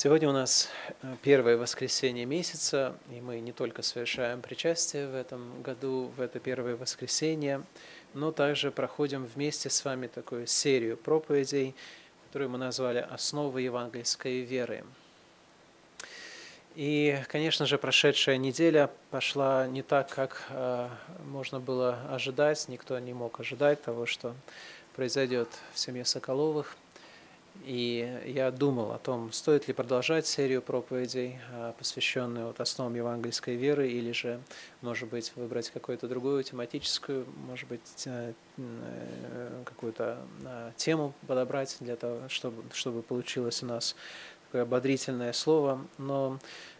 Сегодня у нас э, первое воскресенье месяца, и мы не только совершаем причастие в этом году, в это первое воскресенье, но также проходим вместе с вами такую серию проповедей, которую мы назвали «Основы евангельской веры». И, конечно же, прошедшая неделя пошла не так, как э, можно было ожидать. Никто не мог ожидать того, что произойдет в семье Соколовых – и я думал о том, стоит ли продолжать серию проповедей, а, посвященную вот основам евангельской веры, или же, может быть, выбрать какую-то другую тематическую, может быть, э, какую-то а, тему подобрать для того, чтобы, чтобы получилось у нас такое ободрительное слово. Но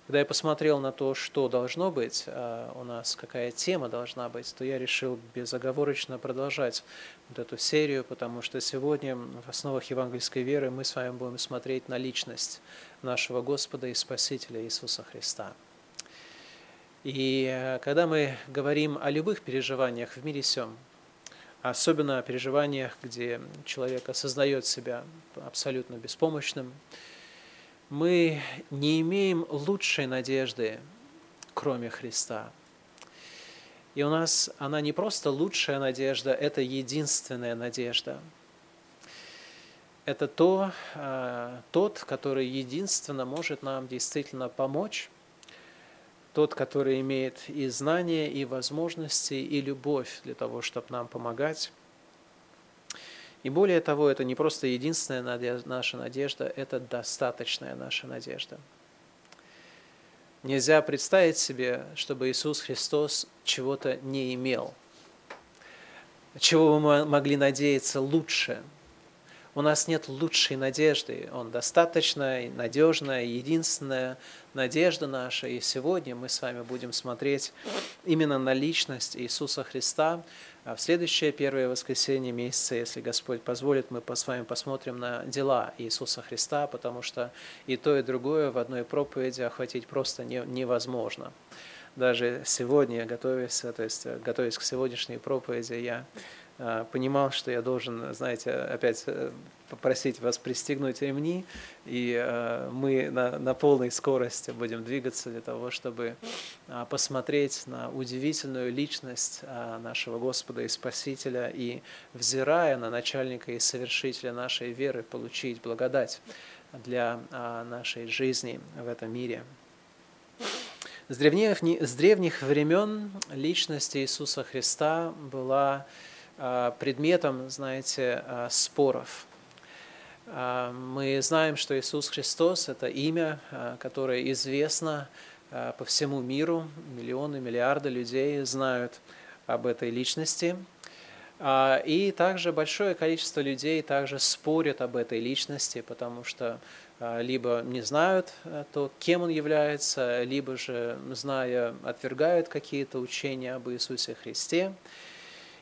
когда я посмотрел на то, что должно быть а, у нас, какая тема должна быть, то я решил безоговорочно продолжать вот эту серию, потому что сегодня в основах евангельской веры мы с вами будем смотреть на личность нашего Господа и Спасителя Иисуса Христа. И э, когда мы говорим о любых переживаниях в мире сем, особенно о переживаниях, где человек осознает себя абсолютно беспомощным, мы не имеем лучшей надежды, кроме Христа. И у нас она не просто лучшая надежда, это единственная надежда. Это то, а, тот, который единственно может нам действительно помочь, тот, который имеет и знания, и возможности, и любовь для того, чтобы нам помогать. И более того, это не просто единственная наша надежда, это достаточная наша надежда. Нельзя представить себе, чтобы Иисус Христос чего-то не имел, чего мы могли надеяться лучше. У нас нет лучшей надежды. Он достаточная, надежная, единственная надежда наша. И сегодня мы с вами будем смотреть именно на личность Иисуса Христа, а в следующее первое воскресенье месяца, если Господь позволит, мы с вами посмотрим на дела Иисуса Христа, потому что и то, и другое в одной проповеди охватить просто невозможно. Даже сегодня, готовясь, то есть, готовясь к сегодняшней проповеди, я понимал, что я должен, знаете, опять э, попросить вас пристегнуть ремни, и э, мы на, на полной скорости будем двигаться для того, чтобы а, посмотреть на удивительную личность а, нашего Господа и Спасителя, и, взирая на начальника и совершителя нашей веры, получить благодать для нашей жизни в этом мире. С древних, с древних времен личность Иисуса Христа была а, предметом, знаете, а, споров. А, мы знаем, что Иисус Христос – это имя, которое известно по всему миру. Миллионы, миллиарды людей знают об этой личности. И также большое количество людей также спорят об этой личности, потому что либо не знают то, кем он является, либо же, зная, отвергают какие-то учения об Иисусе Христе.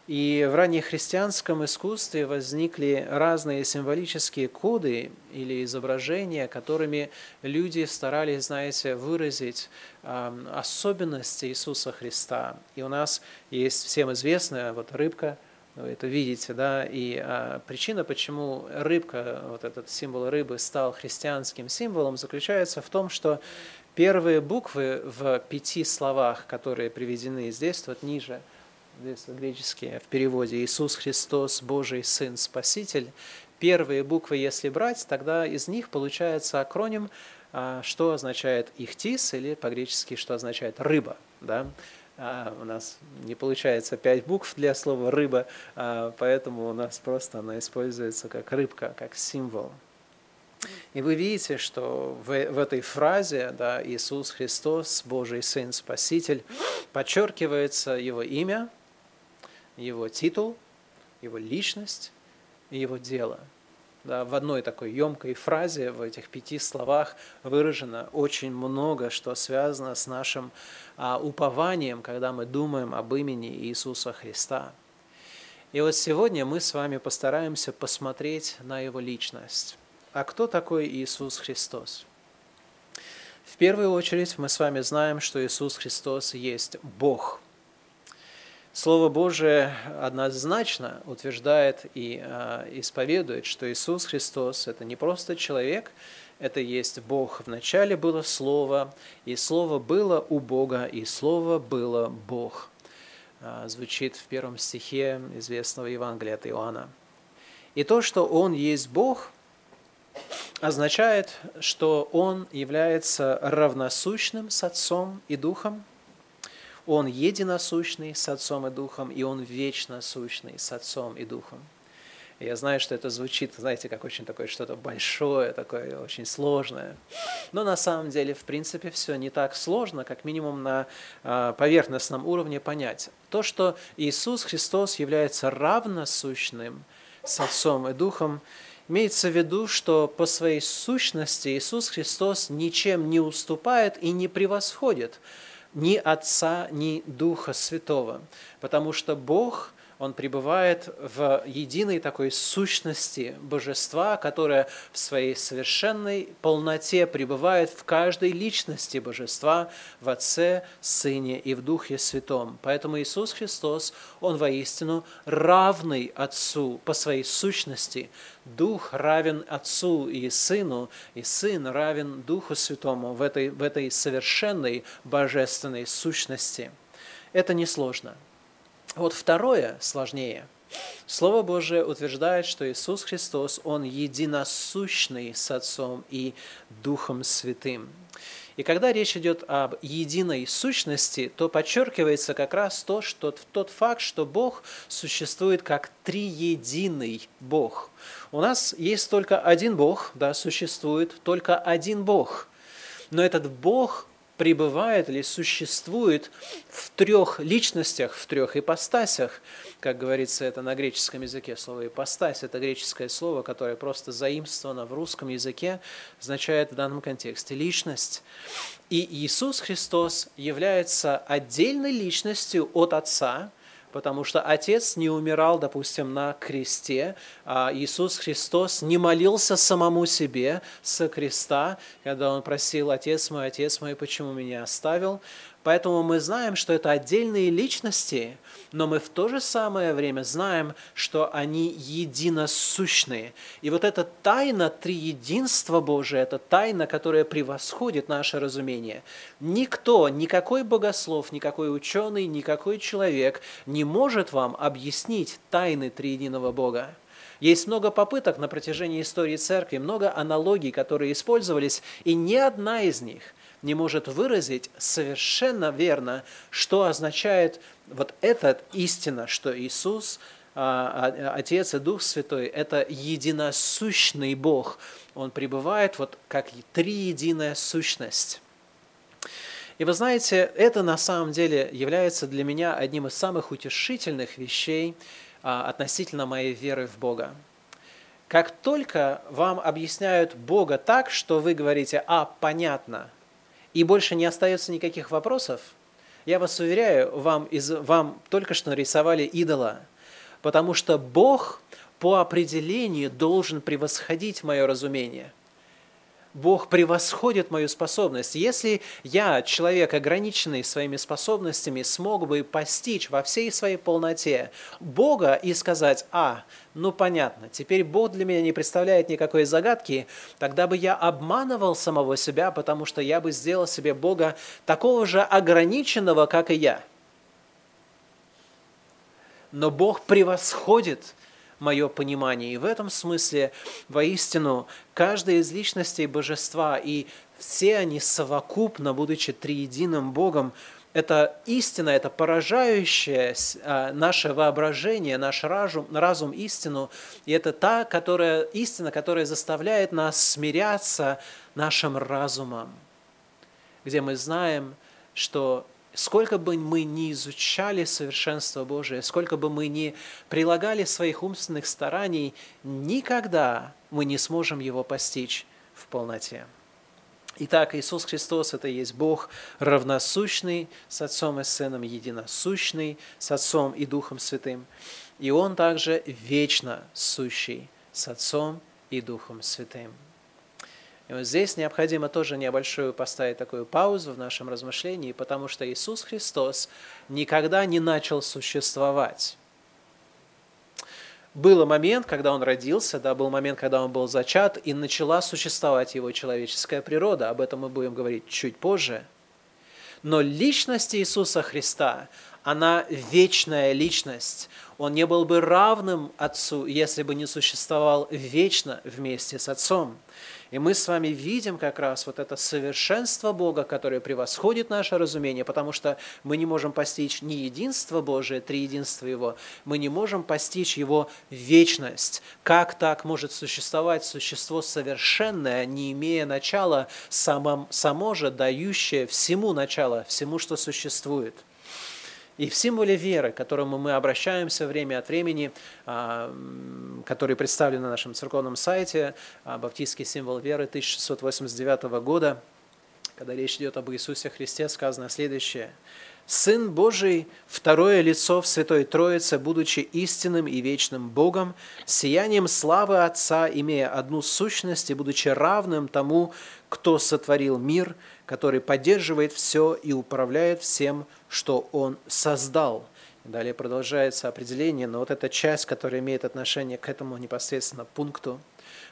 И в раннехристианском искусстве возникли разные символические коды или изображения, которыми люди старались, знаете, выразить особенности Иисуса Христа. И у нас есть всем известная вот рыбка, вы это видите, да, и а, причина, почему рыбка, вот этот символ рыбы стал христианским символом, заключается в том, что первые буквы в пяти словах, которые приведены здесь, вот ниже – здесь греческие в переводе Иисус Христос, Божий Сын, Спаситель, первые буквы, если брать, тогда из них получается акроним, а, что означает ихтис, или по-гречески, что означает рыба. Да? А у нас не получается пять букв для слова рыба, а, поэтому у нас просто она используется как рыбка, как символ. И вы видите, что в, в этой фразе да, Иисус Христос, Божий Сын, Спаситель, подчеркивается Его имя, его титул, его личность и его дело. Да, в одной такой емкой фразе, в этих пяти словах выражено очень много, что связано с нашим а, упованием, когда мы думаем об имени Иисуса Христа. И вот сегодня мы с вами постараемся посмотреть на Его личность. А кто такой Иисус Христос? В первую очередь мы с вами знаем, что Иисус Христос есть Бог – Слово Божие однозначно утверждает и э, исповедует, что Иисус Христос – это не просто человек, это есть Бог. Вначале было Слово, и Слово было у Бога, и Слово было Бог. Э, звучит в первом стихе известного Евангелия от Иоанна. И то, что Он есть Бог, означает, что Он является равносущным с Отцом и Духом – он единосущный с Отцом и Духом, и Он вечно сущный с Отцом и Духом. я знаю, что это звучит, знаете, как очень такое что-то большое, такое очень сложное. Но на самом деле, в принципе, все не так сложно, как минимум на а, поверхностном уровне понять. То, что Иисус Христос является равносущным с Отцом и Духом, Имеется в виду, что по своей сущности Иисус Христос ничем не уступает и не превосходит ни Отца, ни Духа Святого, потому что Бог он пребывает в единой такой сущности божества, которая в своей совершенной полноте пребывает в каждой личности божества, в Отце, Сыне и в Духе Святом. Поэтому Иисус Христос, Он воистину равный Отцу по своей сущности. Дух равен Отцу и Сыну, и Сын равен Духу Святому в этой, в этой совершенной божественной сущности. Это несложно – вот второе сложнее. Слово Божие утверждает, что Иисус Христос, Он единосущный с Отцом и Духом Святым. И когда речь идет об единой сущности, то подчеркивается как раз то, что тот факт, что Бог существует как триединый Бог. У нас есть только один Бог, да, существует только один Бог. Но этот Бог пребывает или существует в трех личностях, в трех ипостасях. Как говорится это на греческом языке, слово «ипостась» – это греческое слово, которое просто заимствовано в русском языке, означает в данном контексте «личность». И Иисус Христос является отдельной личностью от Отца, потому что Отец не умирал, допустим, на кресте, а Иисус Христос не молился самому себе со креста, когда Он просил «Отец мой, Отец мой, почему меня оставил?». Поэтому мы знаем, что это отдельные личности, но мы в то же самое время знаем, что они единосущные. И вот эта тайна триединства Божия, это тайна, которая превосходит наше разумение. Никто, никакой богослов, никакой ученый, никакой человек не может вам объяснить тайны триединого Бога. Есть много попыток на протяжении истории церкви, много аналогий, которые использовались, и ни одна из них не может выразить совершенно верно, что означает вот эта истина, что Иисус, а, а, Отец и Дух Святой – это единосущный Бог. Он пребывает вот как триединая сущность. И вы знаете, это на самом деле является для меня одним из самых утешительных вещей а, относительно моей веры в Бога. Как только вам объясняют Бога так, что вы говорите, а, понятно, и больше не остается никаких вопросов, я вас уверяю, вам, из, вам только что нарисовали идола, потому что Бог по определению должен превосходить мое разумение. Бог превосходит мою способность. Если я, человек, ограниченный своими способностями, смог бы постичь во всей своей полноте Бога и сказать, а, ну понятно, теперь Бог для меня не представляет никакой загадки, тогда бы я обманывал самого себя, потому что я бы сделал себе Бога такого же ограниченного, как и я. Но Бог превосходит мое понимание. И в этом смысле, воистину, каждая из личностей божества и все они совокупно, будучи триединым Богом, это истина, это поражающее а, наше воображение, наш разум, разум истину, и это та которая, истина, которая заставляет нас смиряться нашим разумом, где мы знаем, что сколько бы мы ни изучали совершенство Божие, сколько бы мы ни прилагали своих умственных стараний, никогда мы не сможем его постичь в полноте. Итак, Иисус Христос – это есть Бог равносущный с Отцом и Сыном, единосущный с Отцом и Духом Святым. И Он также вечно сущий с Отцом и Духом Святым. И вот здесь необходимо тоже небольшую поставить такую паузу в нашем размышлении, потому что Иисус Христос никогда не начал существовать. Был момент, когда он родился, да, был момент, когда он был зачат, и начала существовать его человеческая природа. Об этом мы будем говорить чуть позже. Но личность Иисуса Христа, она вечная личность. Он не был бы равным Отцу, если бы не существовал вечно вместе с Отцом. И мы с вами видим как раз вот это совершенство Бога, которое превосходит наше разумение, потому что мы не можем постичь ни единство Божие, три единства Его, мы не можем постичь Его вечность. Как так может существовать существо совершенное, не имея начала, само, само же дающее всему начало, всему, что существует? И в символе веры, к которому мы обращаемся время от времени, а, который представлен на нашем церковном сайте, а, баптистский символ веры 1689 года, когда речь идет об Иисусе Христе, сказано следующее. Сын Божий, второе лицо в Святой Троице, будучи истинным и вечным Богом, сиянием славы Отца, имея одну сущность и будучи равным тому, кто сотворил мир, который поддерживает все и управляет всем, что Он создал. Далее продолжается определение, но вот эта часть, которая имеет отношение к этому непосредственно пункту.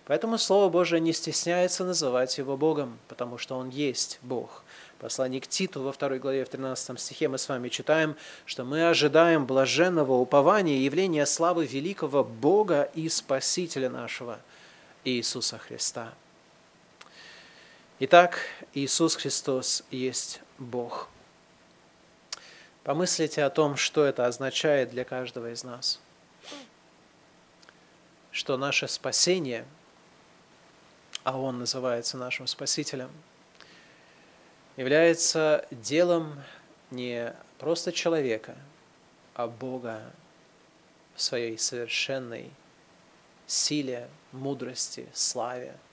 Поэтому Слово Божие не стесняется называть Его Богом, потому что Он есть Бог. Послание к Титу во второй главе, в 13 стихе мы с вами читаем, что мы ожидаем блаженного упования явления славы великого Бога и Спасителя нашего Иисуса Христа. Итак, Иисус Христос есть Бог. Помыслите о том, что это означает для каждого из нас. Что наше спасение, а Он называется нашим Спасителем, является делом не просто человека, а Бога в своей совершенной силе, мудрости, славе –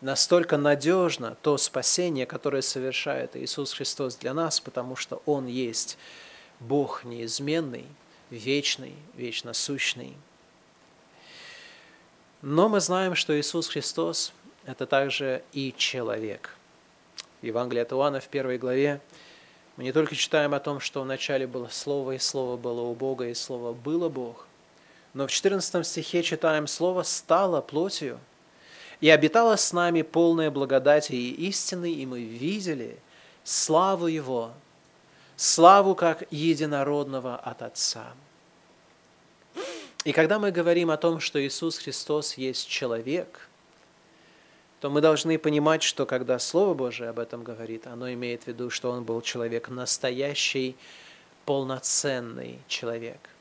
настолько надежно то спасение, которое совершает Иисус Христос для нас, потому что Он есть Бог неизменный, вечный, вечно сущный. Но мы знаем, что Иисус Христос – это также и человек. В Евангелии от Иоанна в первой главе мы не только читаем о том, что вначале было Слово, и Слово было у Бога, и Слово было Бог, но в 14 стихе читаем «Слово стало плотью, и обитала с нами полная благодати и истины, и мы видели славу Его, славу как единородного от Отца. И когда мы говорим о том, что Иисус Христос есть человек, то мы должны понимать, что когда Слово Божие об этом говорит, оно имеет в виду, что Он был человек настоящий, полноценный человек –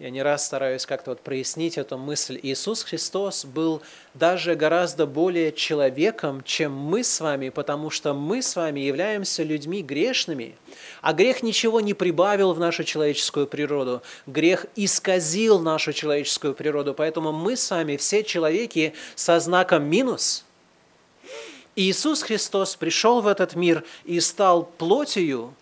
я не раз стараюсь как-то вот прояснить эту мысль. Иисус Христос был даже гораздо более человеком, чем мы с вами, потому что мы с вами являемся людьми грешными. А грех ничего не прибавил в нашу человеческую природу. Грех исказил нашу человеческую природу. Поэтому мы с вами все человеки со знаком минус. Иисус Христос пришел в этот мир и стал плотью,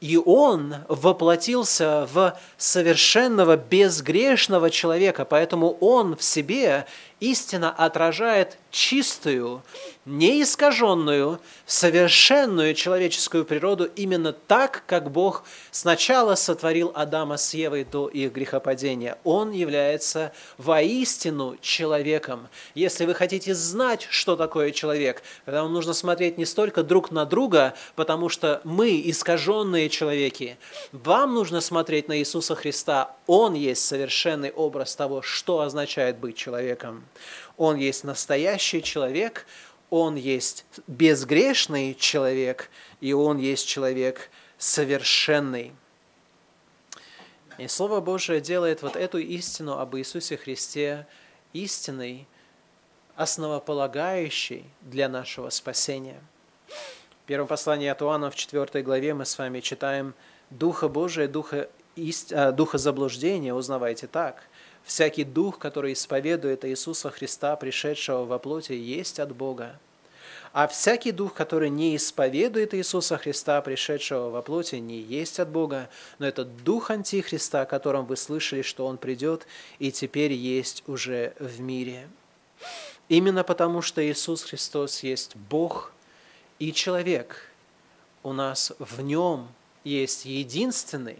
и Он воплотился в совершенного безгрешного человека, поэтому Он в себе истинно отражает чистую, неискаженную, совершенную человеческую природу именно так, как Бог сначала сотворил Адама с Евой до их грехопадения. Он является воистину человеком. Если вы хотите знать, что такое человек, тогда вам нужно смотреть не столько друг на друга, потому что мы искаженные человеки. Вам нужно смотреть на Иисуса Христа. Он есть совершенный образ того, что означает быть человеком. Он есть настоящий человек, Он есть безгрешный человек, и Он есть человек совершенный. И Слово Божие делает вот эту истину об Иисусе Христе истиной, основополагающей для нашего спасения. В первом послании от Иоанна в 4 главе мы с вами читаем «Духа Божия, Духа, ист... А, Духа заблуждения узнавайте так – Всякий дух, который исповедует Иисуса Христа, пришедшего во плоти, есть от Бога. А всякий дух, который не исповедует Иисуса Христа, пришедшего во плоти, не есть от Бога, но это дух Антихриста, о котором вы слышали, что он придет и теперь есть уже в мире. Именно потому, что Иисус Христос есть Бог и человек, у нас в Нем есть единственный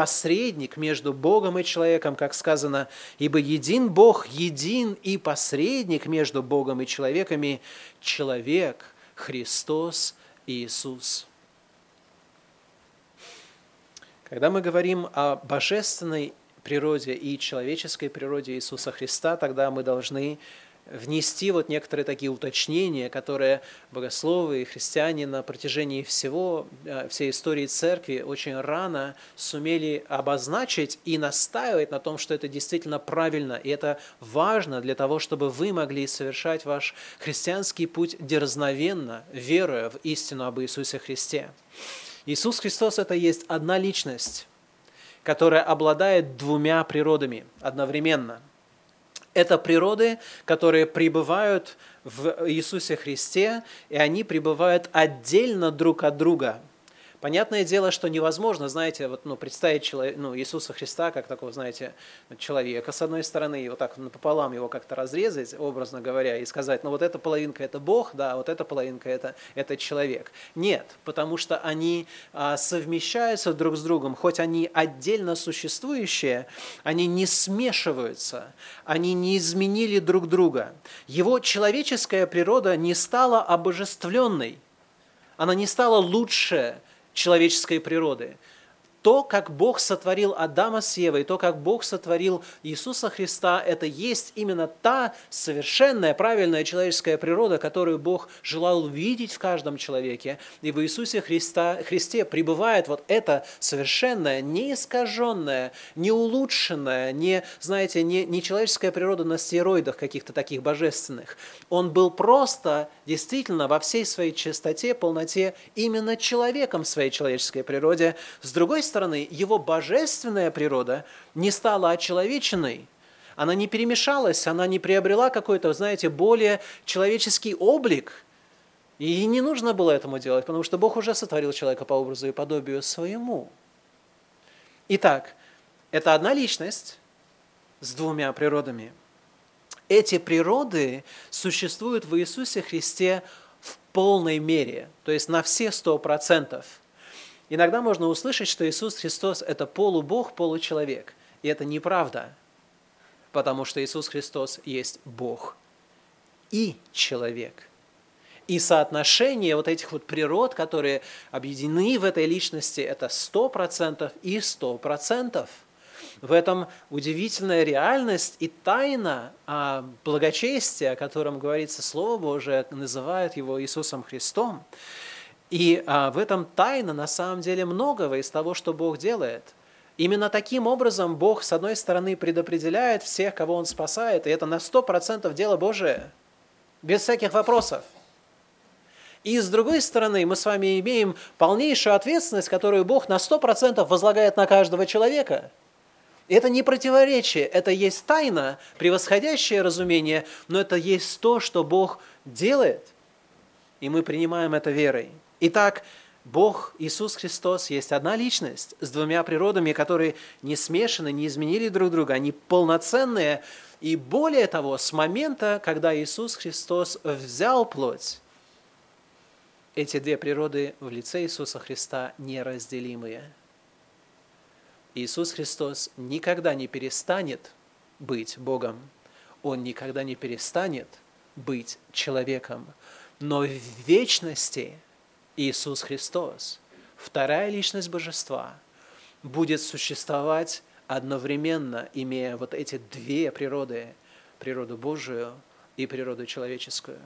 посредник между Богом и человеком, как сказано, ибо един Бог, един и посредник между Богом и человеками, человек, Христос Иисус. Когда мы говорим о божественной природе и человеческой природе Иисуса Христа, тогда мы должны внести вот некоторые такие уточнения, которые богословы и христиане на протяжении всего, э, всей истории церкви очень рано сумели обозначить и настаивать на том, что это действительно правильно, и это важно для того, чтобы вы могли совершать ваш христианский путь дерзновенно, веруя в истину об Иисусе Христе. Иисус Христос – это есть одна личность, которая обладает двумя природами одновременно – это природы, которые пребывают в Иисусе Христе, и они пребывают отдельно друг от друга – Понятное дело, что невозможно, знаете, вот, ну, представить человек, ну, Иисуса Христа как такого, знаете, человека, с одной стороны, и вот так пополам его как-то разрезать, образно говоря, и сказать, ну вот эта половинка – это Бог, да, вот эта половинка – это, это человек. Нет, потому что они а, совмещаются друг с другом, хоть они отдельно существующие, они не смешиваются, они не изменили друг друга. Его человеческая природа не стала обожествленной, она не стала лучше, человеческой природы то, как Бог сотворил Адама с Евой, то, как Бог сотворил Иисуса Христа, это есть именно та совершенная, правильная человеческая природа, которую Бог желал видеть в каждом человеке. И в Иисусе Христа, Христе пребывает вот эта совершенная, неискаженная, не улучшенная, не, знаете, не, не человеческая природа на стероидах каких-то таких божественных. Он был просто, действительно, во всей своей чистоте, полноте, именно человеком в своей человеческой природе. С другой его божественная природа не стала очеловеченной, она не перемешалась, она не приобрела какой-то, знаете, более человеческий облик. И не нужно было этому делать, потому что Бог уже сотворил человека по образу и подобию своему. Итак, это одна личность с двумя природами. Эти природы существуют в Иисусе Христе в полной мере, то есть на все сто процентов – Иногда можно услышать, что Иисус Христос – это полубог, получеловек. И это неправда, потому что Иисус Христос есть Бог и человек. И соотношение вот этих вот природ, которые объединены в этой личности, это 100% и 100%. В этом удивительная реальность и тайна а, благочестия, о котором говорится Слово Божие, называют его Иисусом Христом. И а, в этом тайна на самом деле многого из того, что Бог делает. Именно таким образом Бог, с одной стороны, предопределяет всех, кого Он спасает, и это на 100% дело Божие, без всяких вопросов. И с другой стороны, мы с вами имеем полнейшую ответственность, которую Бог на 100% возлагает на каждого человека. И это не противоречие, это есть тайна, превосходящее разумение, но это есть то, что Бог делает, и мы принимаем это верой. Итак, Бог, Иисус Христос, есть одна личность с двумя природами, которые не смешаны, не изменили друг друга, они полноценные. И более того, с момента, когда Иисус Христос взял плоть, эти две природы в лице Иисуса Христа неразделимые. Иисус Христос никогда не перестанет быть Богом. Он никогда не перестанет быть человеком. Но в вечности – Иисус Христос, вторая личность Божества, будет существовать одновременно, имея вот эти две природы, природу Божию и природу человеческую.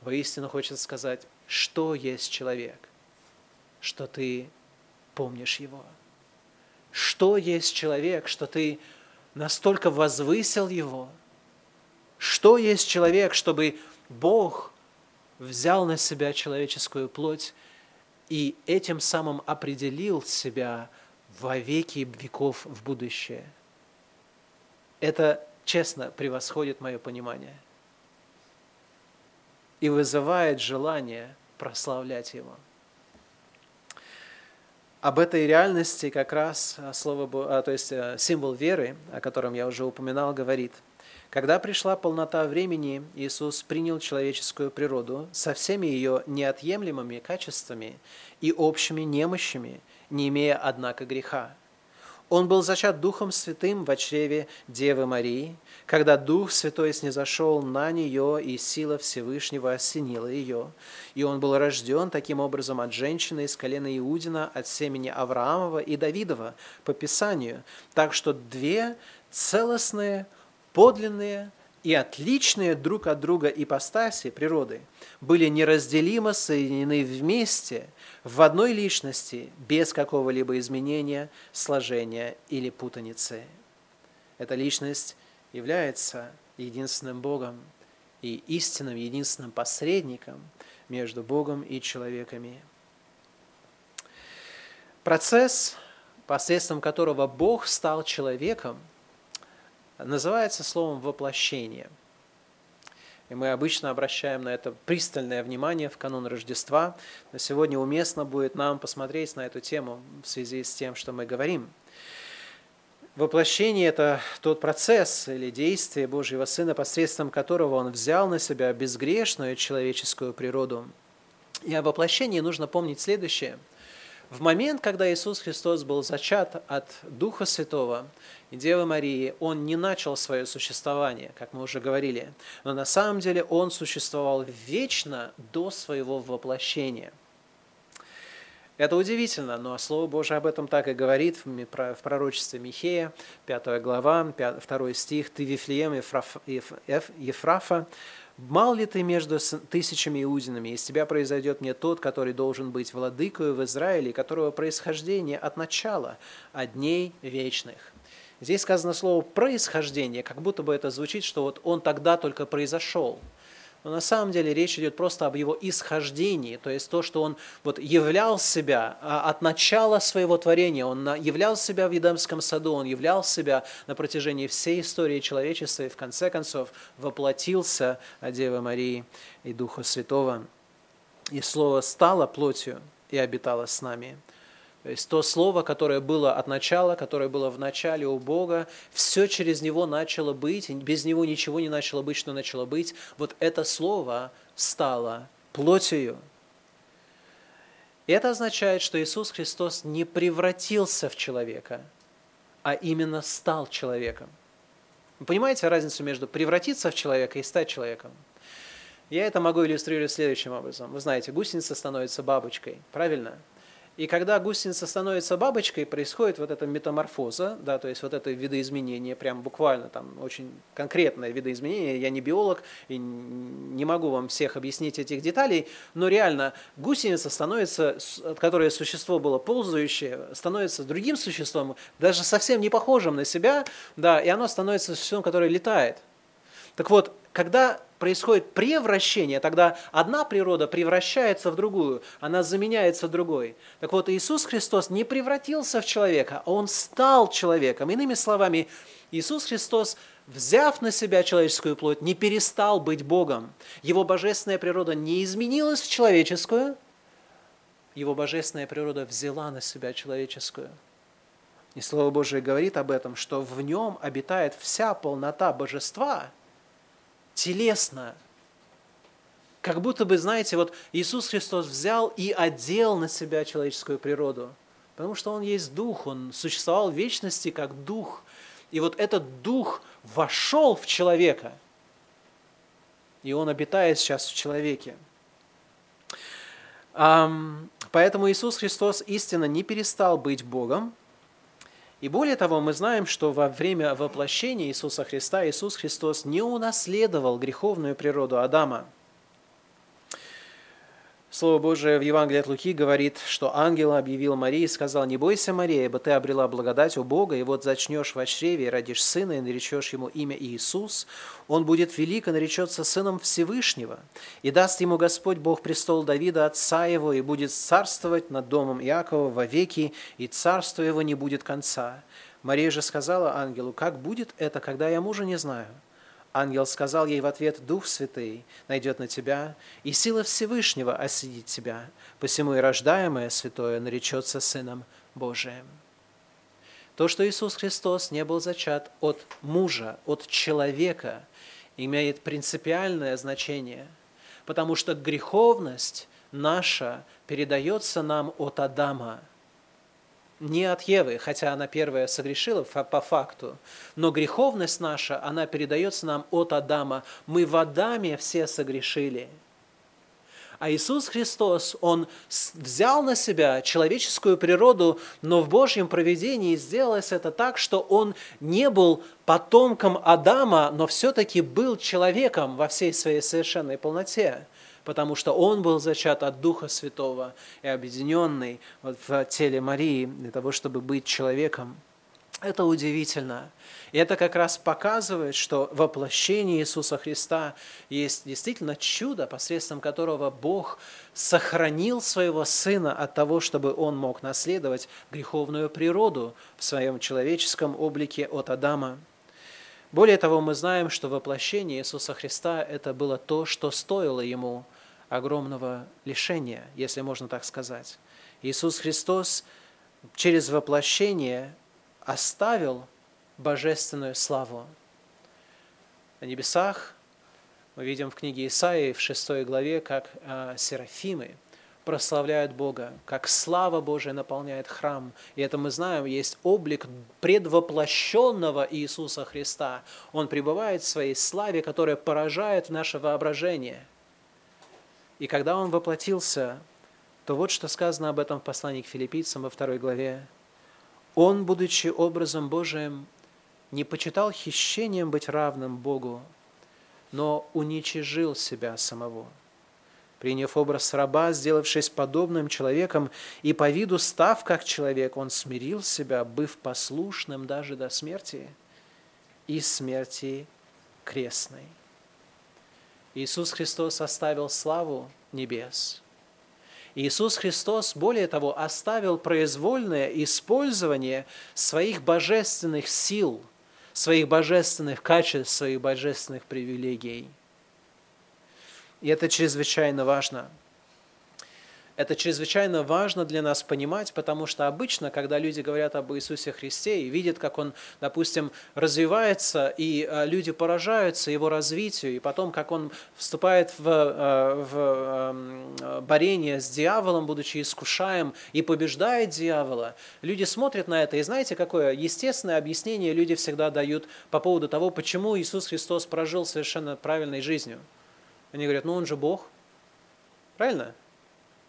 Воистину хочется сказать, что есть человек, что ты помнишь его. Что есть человек, что ты настолько возвысил его. Что есть человек, чтобы Бог взял на себя человеческую плоть и этим самым определил себя во веки веков в будущее. Это честно превосходит мое понимание и вызывает желание прославлять Его. Об этой реальности как раз слово, а, то есть э, символ веры, о котором я уже упоминал, говорит – Когда пришла полнота времени, Иисус принял человеческую природу со всеми ее неотъемлемыми качествами и общими немощами, не имея, однако, греха. Он был зачат Духом Святым в чреве Девы Марии, когда Дух Святой снизошел на нее, и сила Всевышнего осенила ее. И он был рожден таким образом от женщины из колена Иудина, от семени Авраамова и Давидова, по Писанию. Так что две целостные, подлинные и отличные друг от друга ипостаси природы были неразделимо соединены вместе в одной личности без какого-либо изменения, сложения или путаницы. Эта личность является единственным Богом и истинным единственным посредником между Богом и человеками. Процесс, посредством которого Бог стал человеком, называется словом «воплощение». И мы обычно обращаем на это пристальное внимание в канун Рождества. Но сегодня уместно будет нам посмотреть на эту тему в связи с тем, что мы говорим. Воплощение – это тот процесс или действие Божьего Сына, посредством которого Он взял на себя безгрешную человеческую природу. И о воплощении нужно помнить следующее – в момент, когда Иисус Христос был зачат от Духа Святого и Девы Марии, Он не начал свое существование, как мы уже говорили, но на самом деле Он существовал вечно до своего воплощения. Это удивительно, но Слово Божие об этом так и говорит в пророчестве Михея, 5 глава, 2 стих. «Ты, Вифлеем Ефрафа, Мал ли ты между тысячами иудинами, из тебя произойдет мне тот, который должен быть владыкою в Израиле, которого происхождение от начала, от дней вечных». Здесь сказано слово «происхождение», как будто бы это звучит, что вот он тогда только произошел – но на самом деле речь идет просто об его исхождении, то есть то, что он вот являл себя а, от начала своего творения, он являл себя в Едемском саду, он являл себя на протяжении всей истории человечества и в конце концов воплотился от Девы Марии и Духа Святого. И Слово стало плотью и обитало с нами – то есть то слово, которое было от начала, которое было в начале у Бога, все через него начало быть, без него ничего не начало быть, что начало быть. Вот это слово стало плотью. И это означает, что Иисус Христос не превратился в человека, а именно стал человеком. Вы понимаете разницу между превратиться в человека и стать человеком? Я это могу иллюстрировать следующим образом. Вы знаете, гусеница становится бабочкой, правильно? И когда гусеница становится бабочкой, происходит вот эта метаморфоза, да, то есть вот это видоизменение, прям буквально там очень конкретное видоизменение. Я не биолог и не могу вам всех объяснить этих деталей, но реально гусеница становится, которое существо было ползающее, становится другим существом, даже совсем не похожим на себя, да, и оно становится существом, которое летает. Так вот, когда происходит превращение, тогда одна природа превращается в другую, она заменяется другой. Так вот, Иисус Христос не превратился в человека, а Он стал человеком. Иными словами, Иисус Христос, взяв на себя человеческую плоть, не перестал быть Богом. Его божественная природа не изменилась в человеческую, его божественная природа взяла на себя человеческую. И Слово Божие говорит об этом, что в нем обитает вся полнота божества – телесно. Как будто бы, знаете, вот Иисус Христос взял и одел на себя человеческую природу, потому что Он есть Дух, Он существовал в вечности как Дух. И вот этот Дух вошел в человека, и Он обитает сейчас в человеке. Поэтому Иисус Христос истинно не перестал быть Богом, и более того, мы знаем, что во время воплощения Иисуса Христа Иисус Христос не унаследовал греховную природу Адама. Слово Божие в Евангелии от Луки говорит, что ангел объявил Марии и сказал, «Не бойся, Мария, ибо ты обрела благодать у Бога, и вот зачнешь в чреве и родишь сына, и наречешь ему имя Иисус. Он будет велик и наречется сыном Всевышнего, и даст ему Господь Бог престол Давида, отца его, и будет царствовать над домом Иакова вовеки, и царство его не будет конца». Мария же сказала ангелу, «Как будет это, когда я мужа не знаю?» Ангел сказал ей в ответ, «Дух Святый найдет на тебя, и сила Всевышнего осидит тебя, посему и рождаемое святое наречется Сыном Божиим». То, что Иисус Христос не был зачат от мужа, от человека, имеет принципиальное значение, потому что греховность наша передается нам от Адама, не от Евы, хотя она первая согрешила по факту, но греховность наша, она передается нам от Адама. Мы в Адаме все согрешили – а Иисус Христос, Он взял на себя человеческую природу, но в Божьем проведении сделалось это так, что Он не был потомком Адама, но все-таки был человеком во всей своей совершенной полноте потому что он был зачат от Духа Святого и объединенный в теле Марии для того, чтобы быть человеком. Это удивительно. И это как раз показывает, что воплощение Иисуса Христа есть действительно чудо, посредством которого Бог сохранил своего Сына от того, чтобы Он мог наследовать греховную природу в своем человеческом облике от Адама. Более того, мы знаем, что воплощение Иисуса Христа – это было то, что стоило Ему огромного лишения, если можно так сказать. Иисус Христос через воплощение оставил божественную славу. На небесах мы видим в книге Исаии в 6 главе, как э, серафимы прославляют Бога, как слава Божия наполняет храм. И это мы знаем, есть облик предвоплощенного Иисуса Христа. Он пребывает в своей славе, которая поражает наше воображение. И когда Он воплотился, то вот что сказано об этом в послании к филиппийцам во второй главе. Он, будучи образом Божиим, не почитал хищением быть равным Богу, но уничижил себя самого, приняв образ раба, сделавшись подобным человеком, и по виду став как человек, он смирил себя, быв послушным даже до смерти и смерти крестной. Иисус Христос оставил славу небес. Иисус Христос, более того, оставил произвольное использование своих божественных сил – своих божественных качеств, своих божественных привилегий. И это чрезвычайно важно – это чрезвычайно важно для нас понимать, потому что обычно, когда люди говорят об Иисусе Христе и видят, как Он, допустим, развивается, и а, люди поражаются Его развитию, и потом, как Он вступает в, а, в а, борение с дьяволом, будучи искушаем, и побеждает дьявола, люди смотрят на это, и знаете, какое естественное объяснение люди всегда дают по поводу того, почему Иисус Христос прожил совершенно правильной жизнью. Они говорят, ну Он же Бог. Правильно?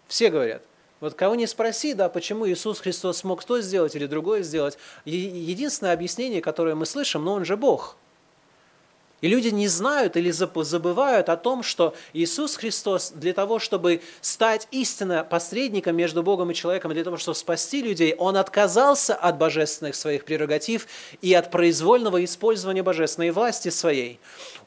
Все говорят. Вот кого не спроси, да, почему Иисус Христос смог то сделать или другое сделать, единственное объяснение, которое мы слышим, но Он же Бог. И люди не знают или забывают о том, что Иисус Христос для того, чтобы стать истинно посредником между Богом и человеком, для того, чтобы спасти людей, Он отказался от божественных своих прерогатив и от произвольного использования божественной власти своей.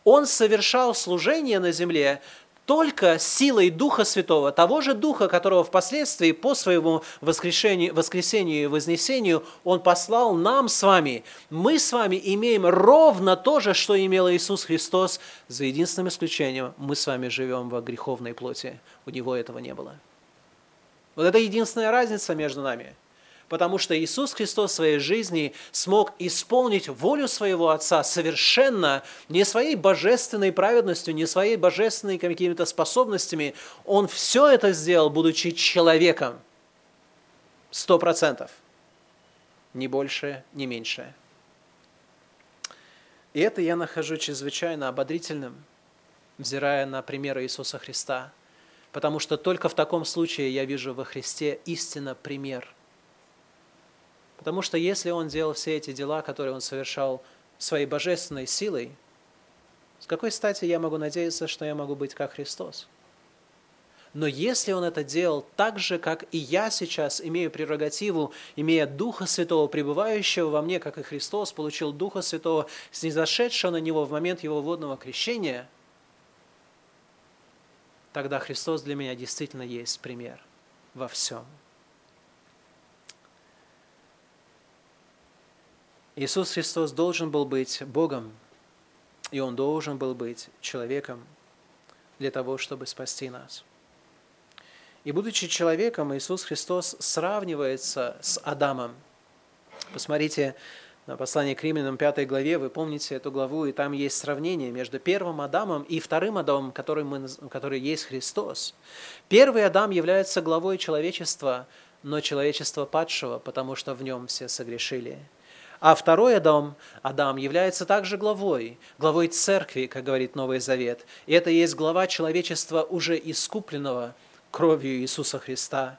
Он совершал служение на земле только силой Духа Святого, того же Духа, которого впоследствии по своему воскрешению, воскресению и вознесению Он послал нам с вами. Мы с вами имеем ровно то же, что имел Иисус Христос, за единственным исключением, мы с вами живем во греховной плоти. У Него этого не было. Вот это единственная разница между нами – потому что Иисус Христос в своей жизни смог исполнить волю своего Отца совершенно, не своей божественной праведностью, не своей божественной какими-то способностями. Он все это сделал, будучи человеком. Сто процентов. Ни больше, ни меньше. И это я нахожу чрезвычайно ободрительным, взирая на примеры Иисуса Христа, потому что только в таком случае я вижу во Христе истинно пример – Потому что если он делал все эти дела, которые он совершал своей божественной силой, с какой стати я могу надеяться, что я могу быть как Христос? Но если он это делал так же, как и я сейчас имею прерогативу, имея Духа Святого, пребывающего во мне, как и Христос, получил Духа Святого, снизошедшего на него в момент его водного крещения, тогда Христос для меня действительно есть пример во всем. Иисус Христос должен был быть Богом, и Он должен был быть человеком для того, чтобы спасти нас. И будучи человеком, Иисус Христос сравнивается с Адамом. Посмотрите на послание к римлянам 5 главе, вы помните эту главу, и там есть сравнение между первым Адамом и вторым Адамом, который, мы, который есть Христос. Первый Адам является главой человечества, но человечества падшего, потому что в нем все согрешили. А второй Адам, Адам является также главой, главой церкви, как говорит Новый Завет. И это есть глава человечества, уже искупленного кровью Иисуса Христа.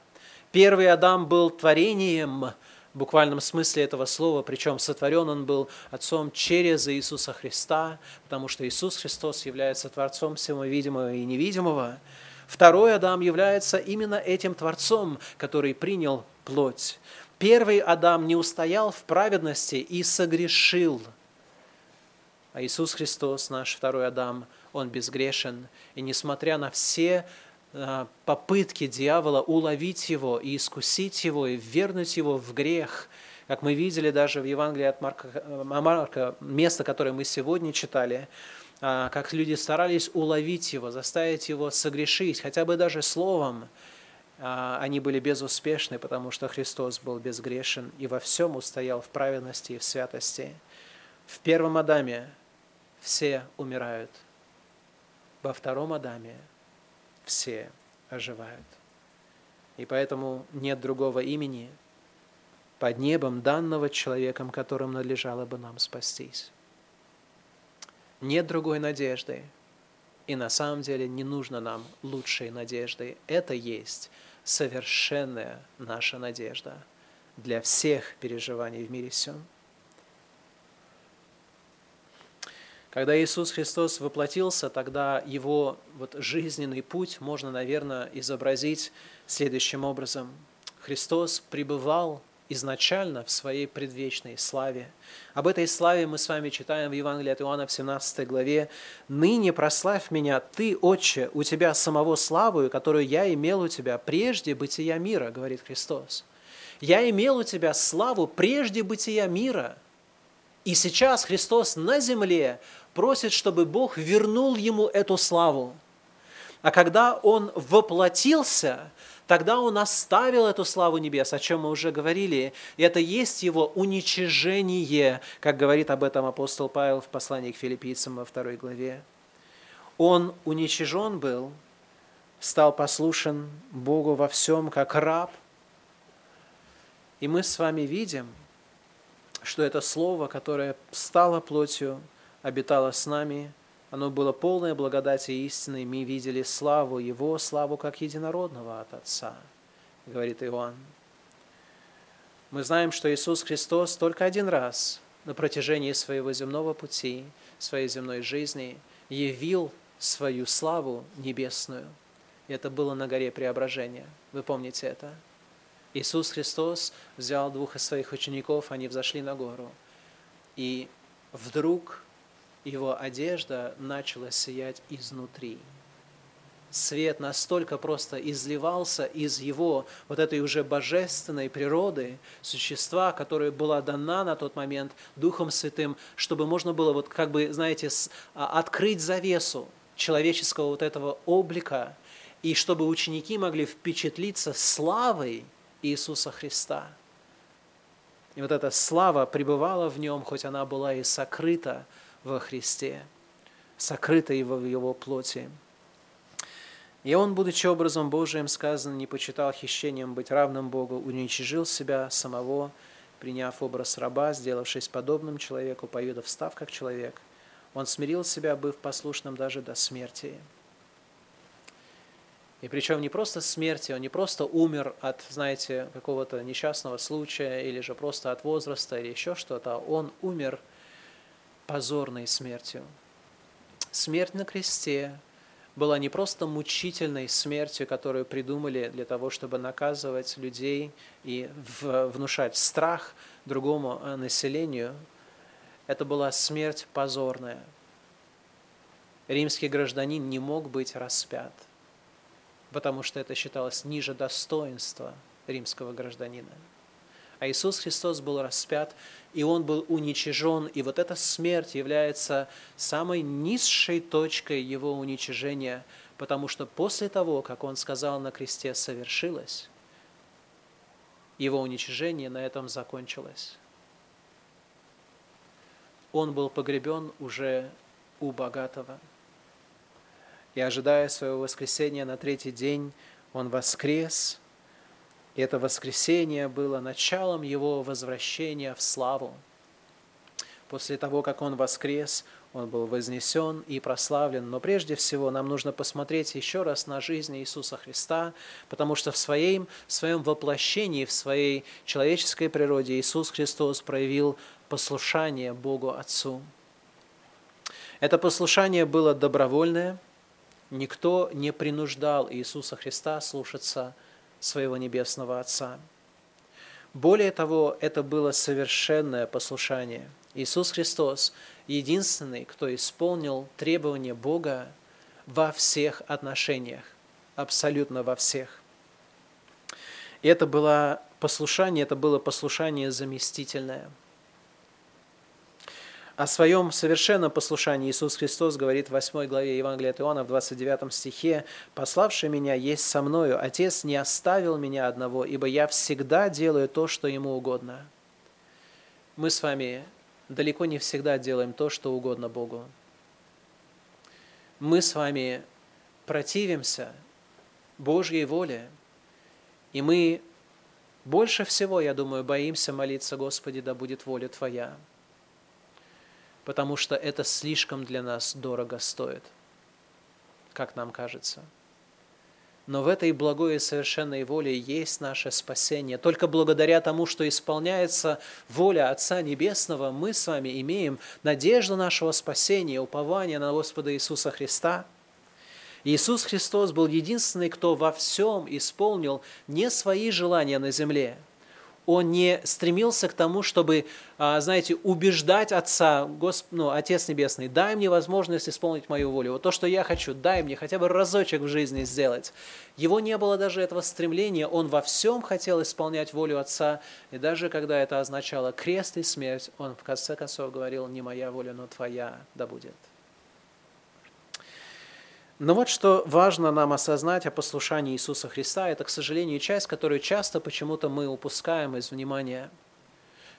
Первый Адам был творением, в буквальном смысле этого слова, причем сотворен он был Отцом через Иисуса Христа, потому что Иисус Христос является Творцом всего видимого и невидимого. Второй Адам является именно этим Творцом, который принял плоть. Первый Адам не устоял в праведности и согрешил. А Иисус Христос, наш второй Адам, он безгрешен. И несмотря на все Э, попытки дьявола уловить его и искусить его, и вернуть его в грех, как мы видели даже в Евангелии от Марка, э, Марка место, которое мы сегодня читали, э, как люди старались уловить его, заставить его согрешить, хотя бы даже словом, они были безуспешны, потому что Христос был безгрешен и во всем устоял в праведности и в святости. В первом Адаме все умирают, во втором Адаме все оживают. И поэтому нет другого имени под небом, данного человеком, которым надлежало бы нам спастись. Нет другой надежды, и на самом деле не нужно нам лучшей надежды. Это есть совершенная наша надежда для всех переживаний в мире всем. Когда Иисус Христос воплотился, тогда его вот жизненный путь можно, наверное, изобразить следующим образом. Христос пребывал изначально в своей предвечной славе. Об этой славе мы с вами читаем в Евангелии от Иоанна в 17 главе. «Ныне прославь меня, Ты, Отче, у Тебя самого славу, которую я имел у Тебя прежде бытия мира», говорит Христос. «Я имел у Тебя славу прежде бытия мира». И сейчас Христос на земле просит, чтобы Бог вернул ему эту славу. А когда он воплотился, тогда он оставил эту славу небес, о чем мы уже говорили. И это есть его уничижение, как говорит об этом апостол Павел в послании к филиппийцам во второй главе. Он уничижен был, стал послушен Богу во всем, как раб. И мы с вами видим, что это слово, которое стало плотью, обитало с нами, оно было полное благодати истины, мы видели славу Его, славу как единородного от Отца, говорит Иоанн. Мы знаем, что Иисус Христос только один раз на протяжении своего земного пути, своей земной жизни явил свою славу небесную. И это было на горе Преображения. Вы помните это? Иисус Христос взял двух из своих учеников, они взошли на гору. И вдруг его одежда начала сиять изнутри. Свет настолько просто изливался из его вот этой уже божественной природы, существа, которая была дана на тот момент Духом Святым, чтобы можно было вот как бы, знаете, а, открыть завесу человеческого вот этого облика, и чтобы ученики могли впечатлиться славой Иисуса Христа. И вот эта слава пребывала в нем, хоть она была и сокрыта во Христе, сокрытой в Его плоти. И он, будучи образом Божиим, сказано, не почитал хищением быть равным Богу, уничижил себя самого, приняв образ раба, сделавшись подобным человеку, поюда встав как человек. Он смирил себя, быв послушным даже до смерти. И причем не просто смерти, он не просто умер от, знаете, какого-то несчастного случая или же просто от возраста или еще что-то, он умер – позорной смертью. Смерть на кресте была не просто мучительной смертью, которую придумали для того, чтобы наказывать людей и внушать страх другому э, населению. Это была смерть позорная. Римский гражданин не мог быть распят, потому что это считалось ниже достоинства римского гражданина. А Иисус Христос был распят, и Он был уничижен, и вот эта смерть является самой низшей точкой Его уничижения, потому что после того, как Он сказал на кресте «совершилось», Его уничижение на этом закончилось. он был погребен уже у богатого. И ожидая своего воскресения на третий день, он воскрес. И это воскресение было началом его возвращения в славу. После того, как он воскрес, он был вознесен и прославлен. Но прежде всего нам нужно посмотреть еще раз на жизнь Иисуса Христа, потому что в своем, в своем воплощении, в своей человеческой природе Иисус Христос проявил послушание Богу Отцу. Это послушание было добровольное, никто не принуждал Иисуса Христа слушаться своего Небесного Отца. Более того, это было совершенное послушание. Иисус Христос единственный, кто исполнил требования Бога во всех отношениях, абсолютно во всех. И это было послушание, это было послушание заместительное – о своем совершенном послушании Иисус Христос говорит в 8 главе Евангелия от Иоанна в 29 стихе «Пославший меня есть со мною, Отец не оставил меня одного, ибо я всегда делаю то, что Ему угодно». Мы с вами далеко не всегда делаем то, что угодно Богу. Мы с вами противимся Божьей воле, и мы больше всего, я думаю, боимся молиться, Господи, да будет воля Твоя потому что это слишком для нас дорого стоит, как нам кажется. Но в этой благой и совершенной воле есть наше спасение. Только благодаря тому, что исполняется воля Отца Небесного, мы с вами имеем надежду нашего спасения, упование на Господа Иисуса Христа. Иисус Христос был единственный, кто во всем исполнил не свои желания на земле – он не стремился к тому, чтобы, а, знаете, убеждать Отца, Госп... ну, Отец Небесный, дай мне возможность исполнить мою волю. Вот то, что я хочу, дай мне хотя бы разочек в жизни сделать. Его не было даже этого стремления, он во всем хотел исполнять волю Отца, и даже когда это означало крест и смерть, он в конце концов говорил, не моя воля, но твоя да будет. Но вот что важно нам осознать о послушании Иисуса Христа, это, к сожалению, часть, которую часто почему-то мы упускаем из внимания,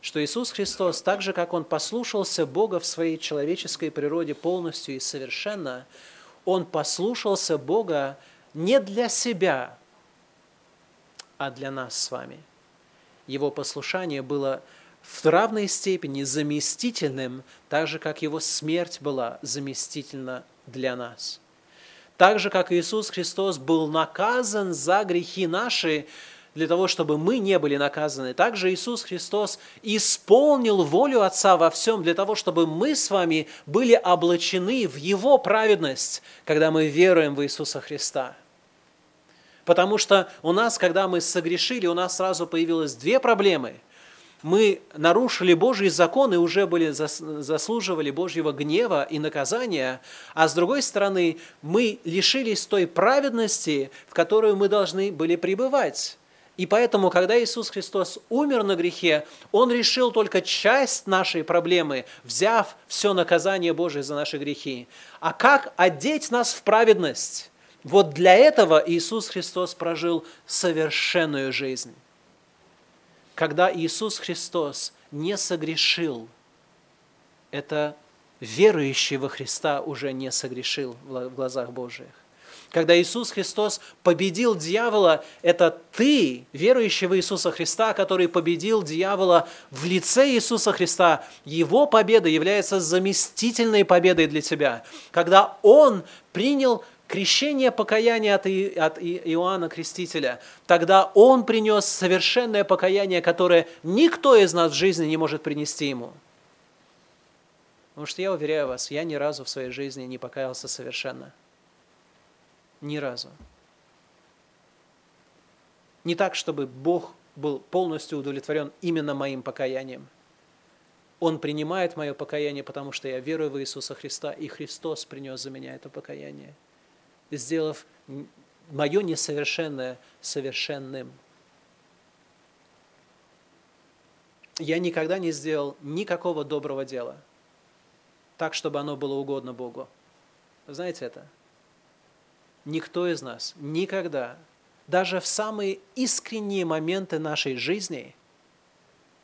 что Иисус Христос, так же, как Он послушался Бога в своей человеческой природе полностью и совершенно, Он послушался Бога не для себя, а для нас с вами. Его послушание было в равной степени заместительным, так же, как Его смерть была заместительна для нас – так же, как Иисус Христос был наказан за грехи наши, для того, чтобы мы не были наказаны. Также Иисус Христос исполнил волю Отца во всем, для того, чтобы мы с вами были облачены в Его праведность, когда мы веруем в Иисуса Христа. Потому что у нас, когда мы согрешили, у нас сразу появилось две проблемы – мы нарушили Божий закон и уже были заслуживали Божьего гнева и наказания, а с другой стороны, мы лишились той праведности, в которую мы должны были пребывать. И поэтому, когда Иисус Христос умер на грехе, Он решил только часть нашей проблемы, взяв все наказание Божие за наши грехи. А как одеть нас в праведность? Вот для этого Иисус Христос прожил совершенную жизнь когда Иисус Христос не согрешил, это верующий во Христа уже не согрешил в глазах Божьих. Когда Иисус Христос победил дьявола, это ты, верующий в Иисуса Христа, который победил дьявола в лице Иисуса Христа. Его победа является заместительной победой для тебя. Когда Он принял крещение покаяния от, И, от Иоанна Крестителя, тогда он принес совершенное покаяние, которое никто из нас в жизни не может принести ему. Потому что я уверяю вас, я ни разу в своей жизни не покаялся совершенно. Ни разу. Не так, чтобы Бог был полностью удовлетворен именно моим покаянием. Он принимает мое покаяние, потому что я верую в Иисуса Христа, и Христос принес за меня это покаяние – сделав мое несовершенное совершенным. Я никогда не сделал никакого доброго дела так, чтобы оно было угодно Богу. знаете это? Никто из нас никогда, даже в самые искренние моменты нашей жизни,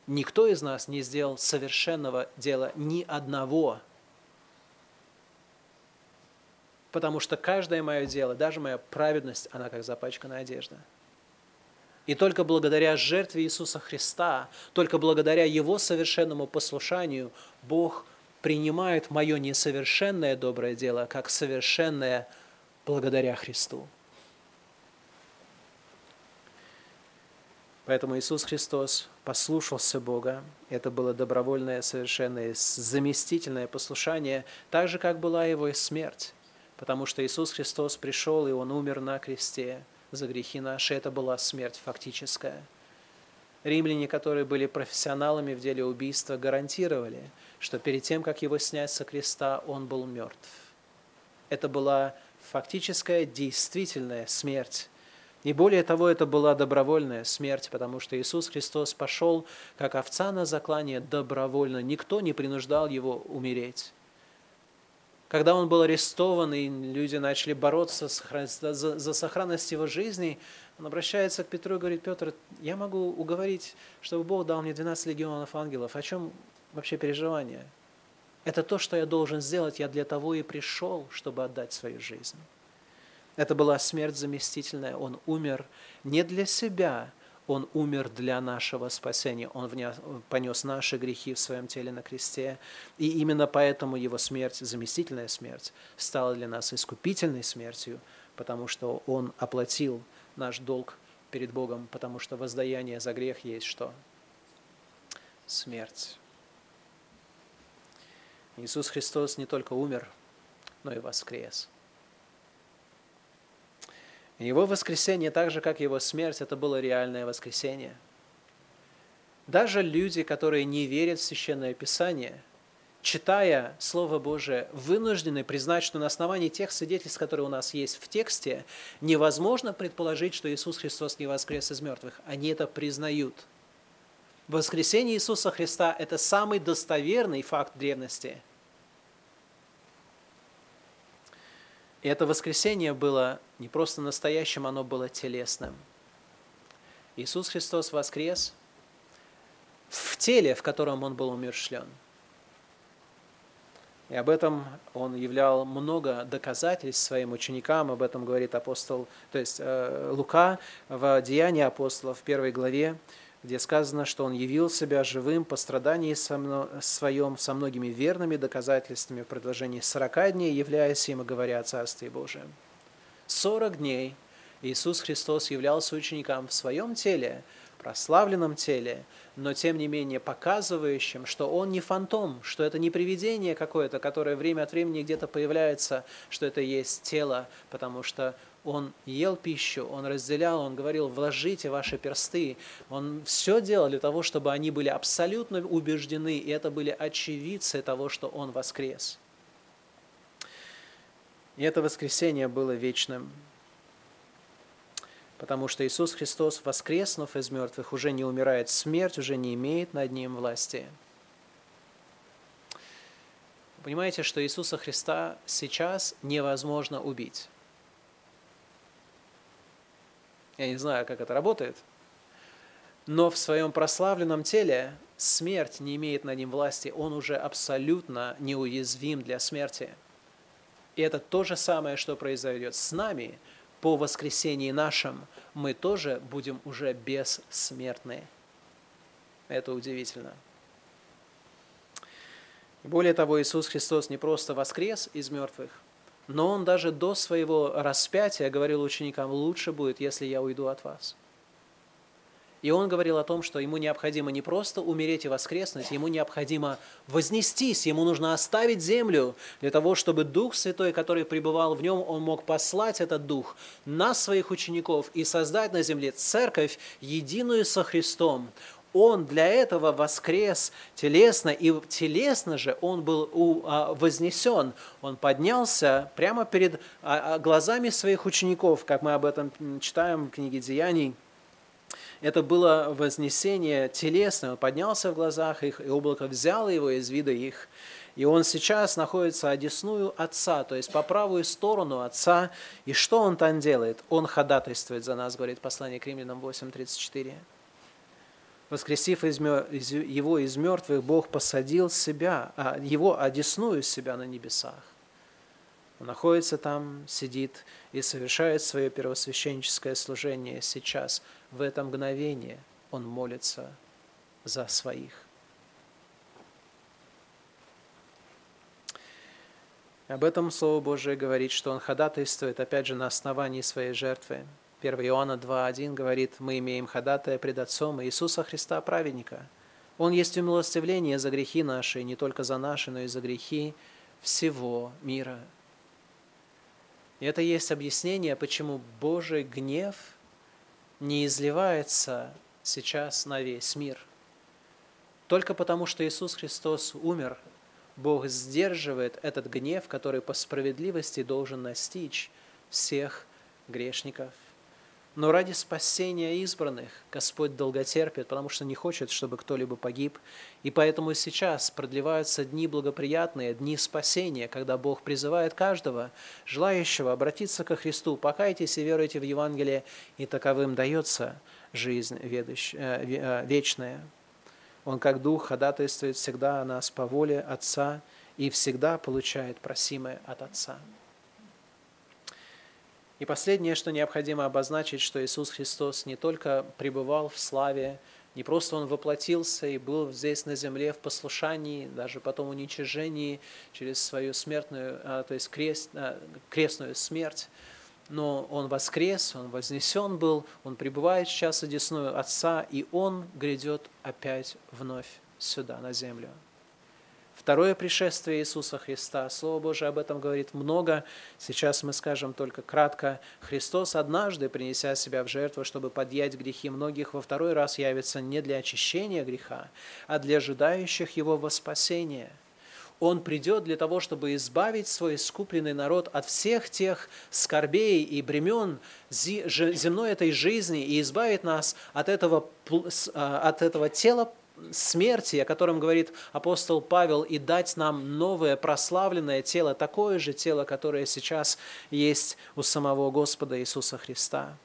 Никто из нас не сделал совершенного дела ни одного. Потому что каждое мое дело, даже моя праведность, она как запачканная одежда. И только благодаря жертве Иисуса Христа, только благодаря Его совершенному послушанию, Бог принимает мое несовершенное доброе дело как совершенное благодаря Христу. Поэтому Иисус Христос послушался Бога. Это было добровольное, совершенное, заместительное послушание, так же, как была его смерть. Потому что Иисус Христос пришел, и Он умер на кресте за грехи наши. Это была смерть фактическая. Римляне, которые были профессионалами в деле убийства, гарантировали, что перед тем, как его снять со креста, он был мертв. Это была фактическая, действительная смерть и более того, это была добровольная смерть, потому что Иисус Христос пошел, как овца на заклание, добровольно. Никто не принуждал его умереть. Когда он был арестован, и люди начали бороться за сохранность его жизни, он обращается к Петру и говорит, Петр, я могу уговорить, чтобы Бог дал мне 12 легионов ангелов. О чем вообще переживание? Это то, что я должен сделать. Я для того и пришел, чтобы отдать свою жизнь. Это была смерть заместительная. Он умер не для себя, он умер для нашего спасения. Он понес наши грехи в своем теле на кресте. И именно поэтому его смерть, заместительная смерть, стала для нас искупительной смертью, потому что он оплатил наш долг перед Богом, потому что воздаяние за грех есть что? Смерть. Иисус Христос не только умер, но и воскрес. Его воскресение, так же как его смерть, это было реальное воскресение. Даже люди, которые не верят в Священное Писание, читая Слово Божие, вынуждены признать, что на основании тех свидетельств, которые у нас есть в тексте, невозможно предположить, что Иисус Христос не воскрес из мертвых. Они это признают. Воскресение Иисуса Христа – это самый достоверный факт древности – И это воскресение было не просто настоящим, оно было телесным. Иисус Христос воскрес в теле, в котором Он был умершлен. И об этом он являл много доказательств своим ученикам, об этом говорит апостол, то есть э, Лука в Деянии апостолов в первой главе, где сказано, что он явил себя живым по страдании своем со многими верными доказательствами в продолжении 40 дней, являясь им и говоря о Царстве Божием. 40 дней Иисус Христос являлся ученикам в своем теле, прославленном теле, но тем не менее показывающим, что он не фантом, что это не привидение какое-то, которое время от времени где-то появляется, что это есть тело, потому что он ел пищу, он разделял, он говорил, вложите ваши персты. Он все делал для того, чтобы они были абсолютно убеждены, и это были очевидцы того, что он воскрес. И это воскресение было вечным, потому что Иисус Христос, воскреснув из мертвых, уже не умирает, смерть уже не имеет над ним власти. Понимаете, что Иисуса Христа сейчас невозможно убить. Я не знаю, как это работает. Но в своем прославленном теле смерть не имеет над ним власти. Он уже абсолютно неуязвим для смерти. И это то же самое, что произойдет с нами по воскресении нашем. Мы тоже будем уже бессмертны. Это удивительно. более того, Иисус Христос не просто воскрес из мертвых – но он даже до своего распятия говорил ученикам, лучше будет, если я уйду от вас. И он говорил о том, что ему необходимо не просто умереть и воскреснуть, ему необходимо вознестись, ему нужно оставить землю для того, чтобы Дух Святой, который пребывал в нем, он мог послать этот Дух на своих учеников и создать на земле церковь, единую со Христом. Он для этого воскрес телесно, и телесно же он был а, вознесен. Он поднялся прямо перед а, а, глазами своих учеников, как мы об этом читаем в книге Деяний. Это было вознесение телесное. Он поднялся в глазах их, и облако взяло его из вида их. И он сейчас находится одесную Отца, то есть по правую сторону Отца. И что он там делает? Он ходатайствует за нас, говорит послание к римлянам 8.34. Воскресив его из мертвых, Бог посадил себя, а его одесную себя на небесах. Он находится там, сидит и совершает свое первосвященническое служение сейчас. В это мгновение он молится за своих. Об этом Слово Божие говорит, что Он ходатайствует, опять же, на основании своей жертвы. 1 Иоанна 2.1 говорит, мы имеем ходатая пред Отцом Иисуса Христа, праведника. Он есть умилостивление за грехи наши, не только за наши, но и за грехи всего мира. И это есть объяснение, почему Божий гнев не изливается сейчас на весь мир. Только потому, что Иисус Христос умер, Бог сдерживает этот гнев, который по справедливости должен настичь всех грешников – но ради спасения избранных Господь долготерпит, потому что не хочет, чтобы кто-либо погиб. И поэтому сейчас продлеваются дни благоприятные, дни спасения, когда Бог призывает каждого, желающего обратиться ко Христу, покайтесь и веруйте в Евангелие, и таковым дается жизнь э, э, вечная. Он как Дух ходатайствует всегда о нас по воле Отца и всегда получает просимое от Отца. И последнее, что необходимо обозначить, что Иисус Христос не только пребывал в славе, не просто Он воплотился и был здесь на земле в послушании, даже потом уничижении через свою смертную, а, то есть крест, а, крестную смерть, но Он воскрес, Он вознесен был, Он пребывает сейчас одесную Отца, и Он грядет опять вновь сюда, на землю. Второе пришествие Иисуса Христа. Слово Божие об этом говорит много. Сейчас мы скажем только кратко. Христос однажды, принеся себя в жертву, чтобы подъять грехи многих, во второй раз явится не для очищения греха, а для ожидающих Его во спасение. Он придет для того, чтобы избавить свой искупленный народ от всех тех скорбей и бремен земной этой жизни и избавить нас от этого, а, от этого тела смерти, о котором говорит апостол Павел, и дать нам новое прославленное тело, такое же тело, которое сейчас есть у самого Господа Иисуса Христа.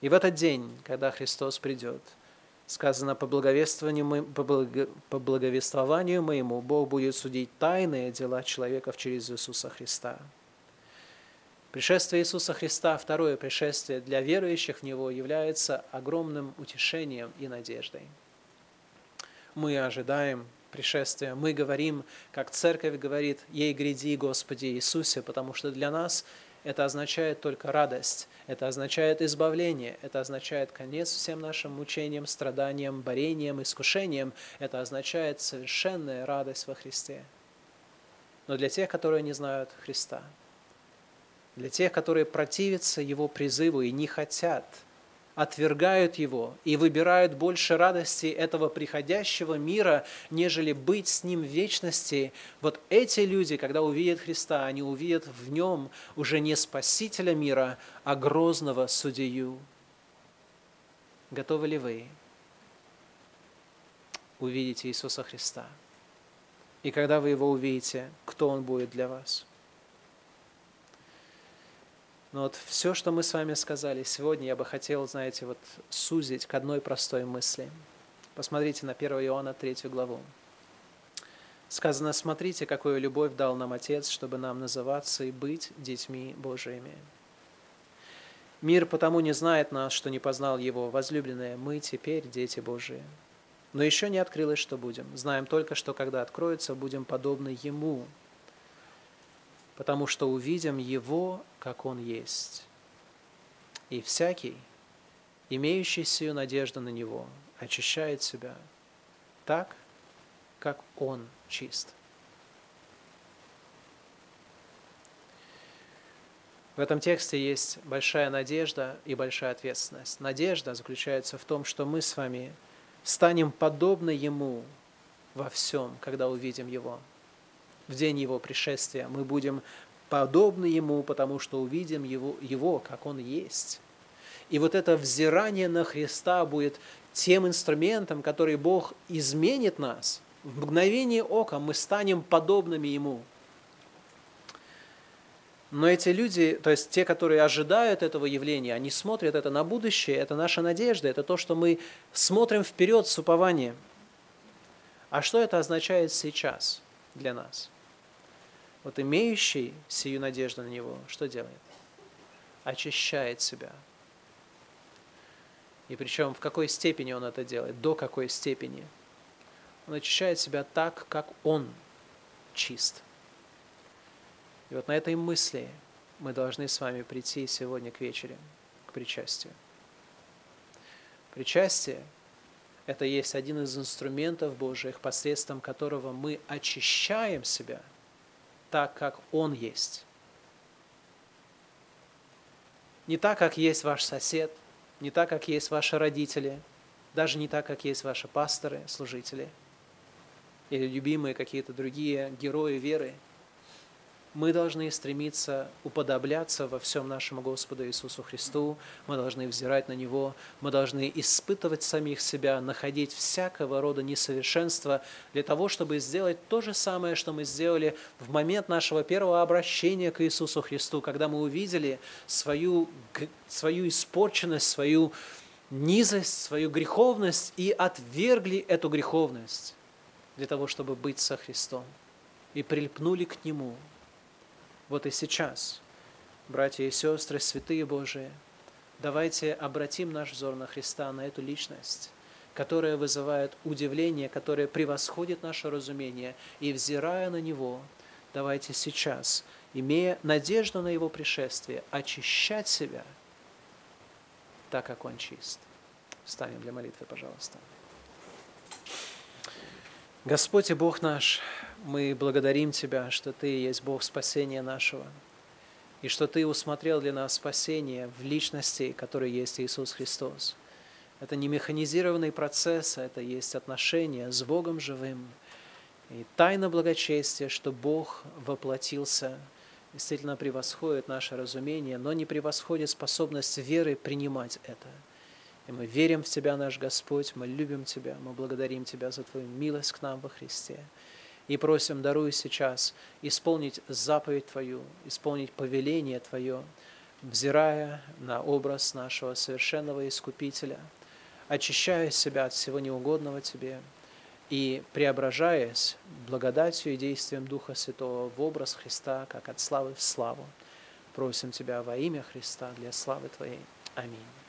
И в этот день, когда Христос придет, сказано, по благовествованию, по благовествованию моему Бог будет судить тайные дела человеков через Иисуса Христа. Пришествие Иисуса Христа, второе пришествие для верующих в Него, является огромным утешением и надеждой мы ожидаем пришествия. Мы говорим, как церковь говорит, «Ей гряди, Господи Иисусе», потому что для нас это означает только радость, это означает избавление, это означает конец всем нашим мучениям, страданиям, борениям, искушениям, это означает совершенная радость во Христе. Но для тех, которые не знают Христа, для тех, которые противятся Его призыву и не хотят – отвергают его и выбирают больше радости этого приходящего мира, нежели быть с ним в вечности, вот эти люди, когда увидят Христа, они увидят в нем уже не спасителя мира, а грозного судью. Готовы ли вы увидеть Иисуса Христа? И когда вы его увидите, кто он будет для вас – но вот все, что мы с вами сказали сегодня, я бы хотел, знаете, вот сузить к одной простой мысли. Посмотрите на 1 Иоанна 3 главу. Сказано, смотрите, какую любовь дал нам Отец, чтобы нам называться и быть детьми Божиими. Мир потому не знает нас, что не познал Его, возлюбленные, мы теперь дети Божии. Но еще не открылось, что будем. Знаем только, что когда откроется, будем подобны Ему, потому что увидим Его, как Он есть. И всякий, имеющий сию надежду на Него, очищает себя так, как Он чист. В этом тексте есть большая надежда и большая ответственность. Надежда заключается в том, что мы с вами станем подобны Ему во всем, когда увидим Его в день Его пришествия. Мы будем подобны Ему, потому что увидим Его, его как Он есть. И вот это взирание на Христа будет тем инструментом, который Бог изменит нас. В мгновение ока мы станем подобными Ему. Но эти люди, то есть те, которые ожидают этого явления, они смотрят это на будущее, это наша надежда, это то, что мы смотрим вперед с упованием. А что это означает сейчас для нас? Вот имеющий сию надежду на Него, что делает? Очищает себя. И причем в какой степени он это делает, до какой степени. Он очищает себя так, как он чист. И вот на этой мысли мы должны с вами прийти сегодня к вечере, к причастию. Причастие – это есть один из инструментов Божьих, посредством которого мы очищаем себя так, как Он есть. Не так, как есть ваш сосед, не так, как есть ваши родители, даже не так, как есть ваши пасторы, служители или любимые какие-то другие герои веры – мы должны стремиться уподобляться во всем нашему Господу Иисусу Христу, мы должны взирать на Него, мы должны испытывать самих себя, находить всякого рода несовершенства для того, чтобы сделать то же самое, что мы сделали в момент нашего первого обращения к Иисусу Христу, когда мы увидели свою, свою испорченность, свою низость, свою греховность и отвергли эту греховность для того, чтобы быть со Христом. И прильпнули к Нему – вот и сейчас, братья и сестры, святые Божии, давайте обратим наш взор на Христа, на эту личность, которая вызывает удивление, которая превосходит наше разумение, и взирая на Него, давайте сейчас, имея надежду на Его пришествие, очищать себя так, как Он чист. Встанем для молитвы, пожалуйста. Господь и Бог наш, мы благодарим Тебя, что Ты есть Бог спасения нашего, и что Ты усмотрел для нас спасение в личности, которой есть Иисус Христос. Это не механизированный процесс, а это есть отношения с Богом живым. И тайна благочестия, что Бог воплотился, действительно превосходит наше разумение, но не превосходит способность веры принимать это – и мы верим в Тебя, наш Господь, мы любим Тебя, мы благодарим Тебя за Твою милость к нам во Христе. И просим, даруй сейчас исполнить заповедь Твою, исполнить повеление Твое, взирая на образ нашего совершенного Искупителя, очищая себя от всего неугодного Тебе и преображаясь благодатью и действием Духа Святого в образ Христа, как от славы в славу. Просим Тебя во имя Христа для славы Твоей. Аминь.